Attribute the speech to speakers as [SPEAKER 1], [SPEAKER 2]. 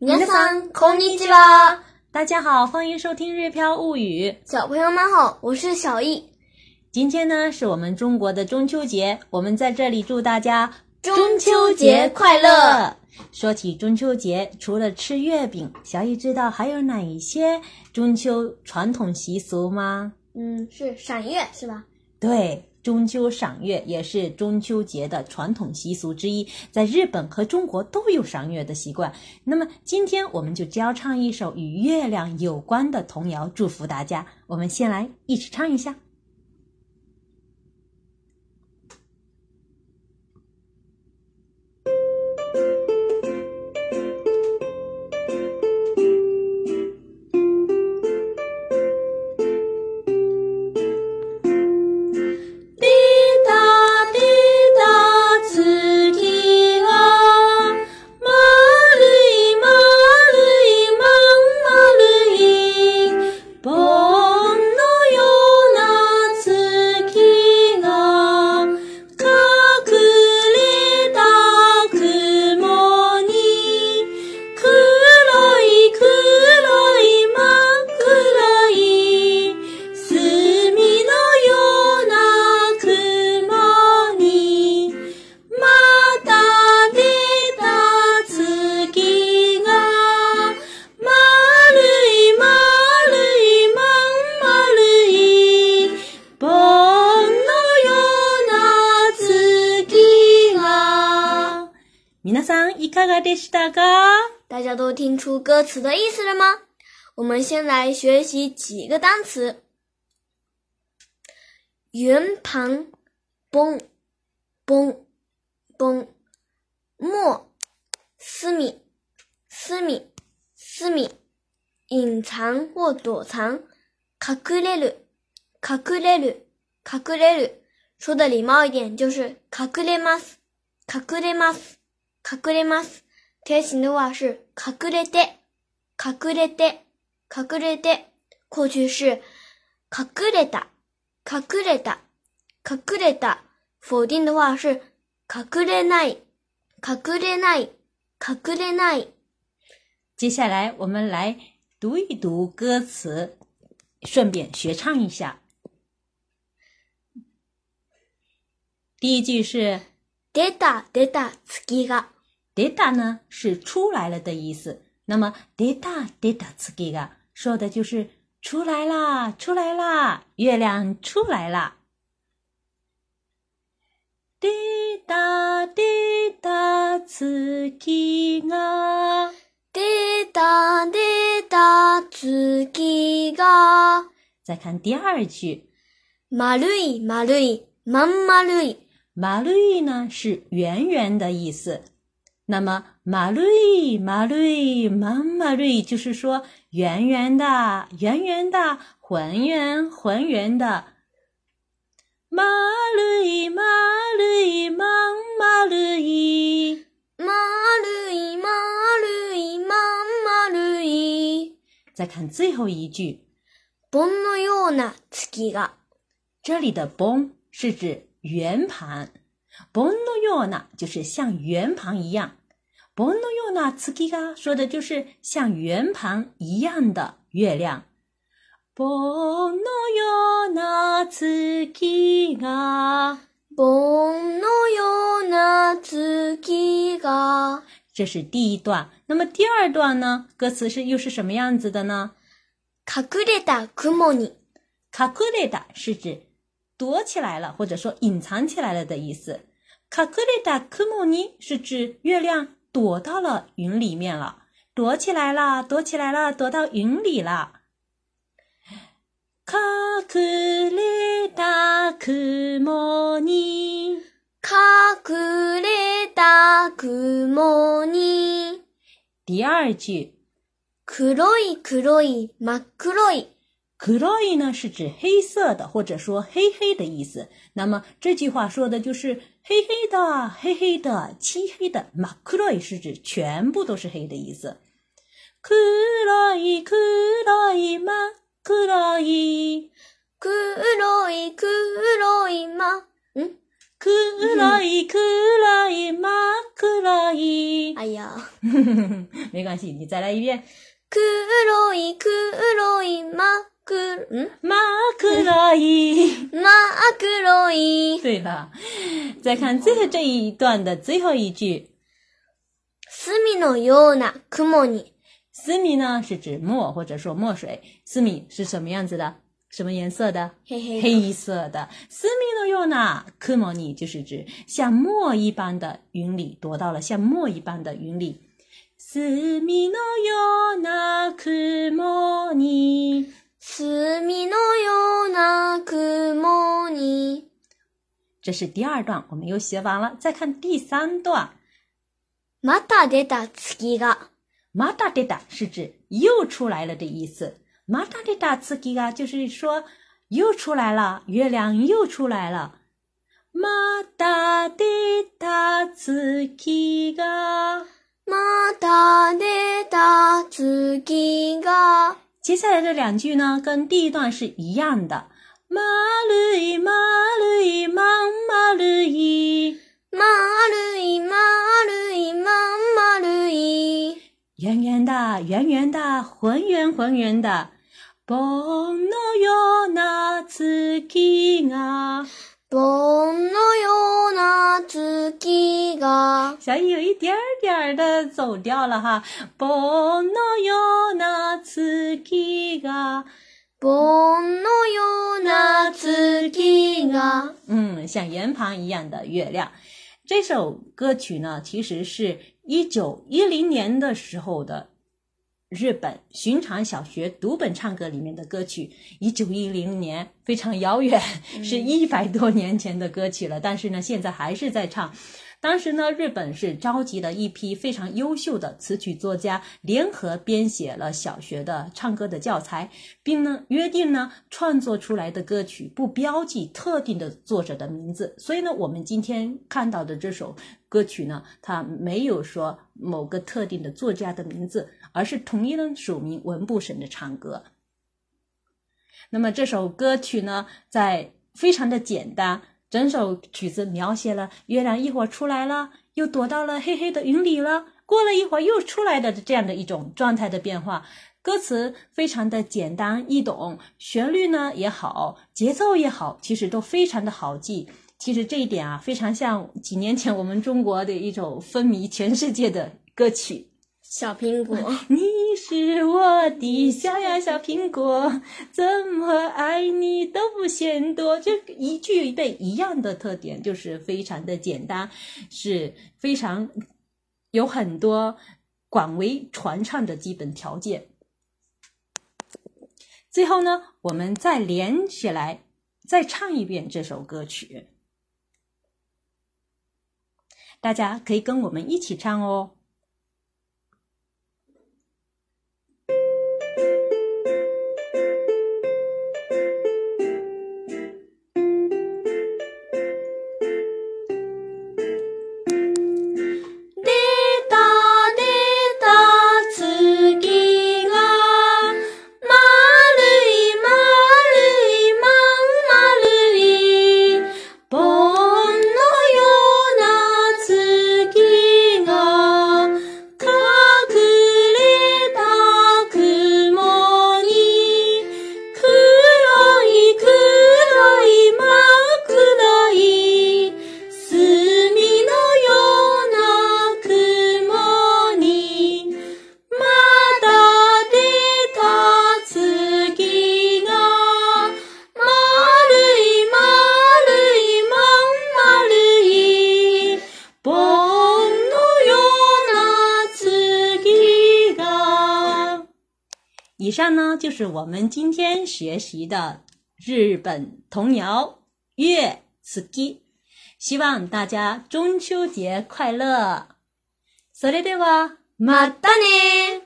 [SPEAKER 1] 皆さんこんにちは。
[SPEAKER 2] 大家好，欢迎收听《日飘物语》。
[SPEAKER 1] 小朋友们好，我是小易。
[SPEAKER 2] 今天呢是我们中国的中秋节，我们在这里祝大家
[SPEAKER 1] 中秋节快乐。
[SPEAKER 2] 说起中秋节，除了吃月饼，小易知道还有哪一些中秋传统习俗吗？
[SPEAKER 1] 嗯，是赏月是吧？
[SPEAKER 2] 对。 中秋赏月也是中秋节的传统习俗之一，在日本和中国都有赏月的习惯。那么今天我们就教唱一首与月亮有关的童谣，祝福大家。我们先来一起唱一下。
[SPEAKER 1] 大家都听出歌词的意思了吗？我们先来学习几个单词：圆盘、崩、崩、崩；墨、私密、私密、私密；隐藏或躲藏，隠れる、隠れる、隠れる。说的礼貌一点，就是隠れます、隠れます、隠れます。 贴形的话是隠れて、隠れて、隠れて。过去式隠れた、隠れた、隠れた。否定的话是隠れない、隠れない、隠れない。
[SPEAKER 2] 接下来我们来读一读歌词，顺便学唱一下。第一句是
[SPEAKER 1] 出た出た月が。
[SPEAKER 2] 出た呢是出来了的意思，那么出た出た月が说的就是出来啦，出来啦，月亮出来啦。出た出た月が
[SPEAKER 1] 出た出た月が。
[SPEAKER 2] 再看第二句，
[SPEAKER 1] 丸い丸いまん丸い。
[SPEAKER 2] 丸い呢是圆圆的意思。 那么，马瑞马瑞马马瑞，就是说圆圆的、圆圆的、浑圆浑圆的。马瑞马瑞马马瑞，
[SPEAKER 1] 马瑞马瑞马马瑞。
[SPEAKER 2] 再看最后一句，
[SPEAKER 1] 盆のような月が。
[SPEAKER 2] 这里的盆是指圆盘。 盆のような就是像圆盘一样，盆のような月が说的就是像圆盘一样的月亮。盆のような月が，
[SPEAKER 1] 盆のような月が，
[SPEAKER 2] 这是第一段。那么第二段呢？歌词是又是什么样子的呢？
[SPEAKER 1] 隠れた雲に，
[SPEAKER 2] 隠れた是指 躲起来了，或者说隐藏起来了的意思。隠れた雲に是指月亮躲到了云里面了，躲起来了，躲起来了，躲到云里了。隠れた雲に，
[SPEAKER 1] 隠れた雲に。
[SPEAKER 2] 第二句，
[SPEAKER 1] 黒い黒い真っ黒い。
[SPEAKER 2] 黒い呢是指黑色的，或者说黑黑的意思。那么这句话说的就是黑黑的、黑黑的、漆黑的。真っ黒い是指全部都是黑的意思。黒い黒い真っ黒い
[SPEAKER 1] 黒い黒い真嗯，
[SPEAKER 2] 暗い暗い真っ暗い。
[SPEAKER 1] 哎呀，
[SPEAKER 2] 没关系，你再来一遍。
[SPEAKER 1] 黒い黒い真 っ黒、嗯，
[SPEAKER 2] 真っ暗い。
[SPEAKER 1] 真っ黒い。
[SPEAKER 2] 对了，再看最后这一段的最后一句，
[SPEAKER 1] 隅のような雲に。
[SPEAKER 2] 思米呢是指墨或者说墨水，思米是什么样子的？什么颜色的？
[SPEAKER 1] 黑黑的
[SPEAKER 2] 黑色的。思米のような雲に就是指像墨一般的云里，躲到了像墨一般的云里。思米のような雲に，
[SPEAKER 1] 隅のような雲に。
[SPEAKER 2] 这是第二段，我们又学完了。再看第三段，
[SPEAKER 1] また出た月が。
[SPEAKER 2] また出た是指又出来了的意思。また出た月が就是说又出来了，月亮又出来了。また出た月が。
[SPEAKER 1] また出た月が。
[SPEAKER 2] 接下来这两句呢，跟第一段是一样的。丸い丸いまん丸い，
[SPEAKER 1] 丸い丸いまん丸い。
[SPEAKER 2] 圆圆的圆圆的浑圆浑圆的。盆のような月が。
[SPEAKER 1] 盆のような月が。
[SPEAKER 2] 小雨有一点儿点儿的走调了哈。盆のような月が。
[SPEAKER 1] 盆のような月が。
[SPEAKER 2] 嗯，像圆盘一样的月亮。这首歌曲呢，其实是一九一零年的时候的 日本寻常小学读本唱歌里面的歌曲。一九一零年非常遥远，是一百多年前的歌曲了，但是呢，现在还是在唱。当时呢，日本是召集了一批非常优秀的词曲作家，联合编写了小学的唱歌的教材，并呢约定呢创作出来的歌曲不标记特定的作者的名字。所以呢，我们今天看到的这首歌曲呢，它没有说某个特定的作家的名字，而是统一的署名文部省的唱歌。那么这首歌曲呢，在非常的简单。整首曲子描写了月亮一会儿出来了，又躲到了黑黑的云里了，过了一会儿又出来的这样的一种状态的变化。歌词非常的简单易懂，旋律呢也好，节奏也好，其实都非常的好记。其实这一点啊，非常像几年前我们中国的一首风靡全世界的歌曲。
[SPEAKER 1] 小苹果，
[SPEAKER 2] 你 是我的小呀小苹果，怎么爱你都不嫌多。就一句对一样的特点，就是非常的简单，是非常有很多广为传唱的基本条件。最后呢，我们再连起来，再唱一遍这首歌曲，大家可以跟我们一起唱哦。以上呢，就是我们今天学习的日本童谣《月次基》，希望大家中秋节快乐。それでは、
[SPEAKER 1] またね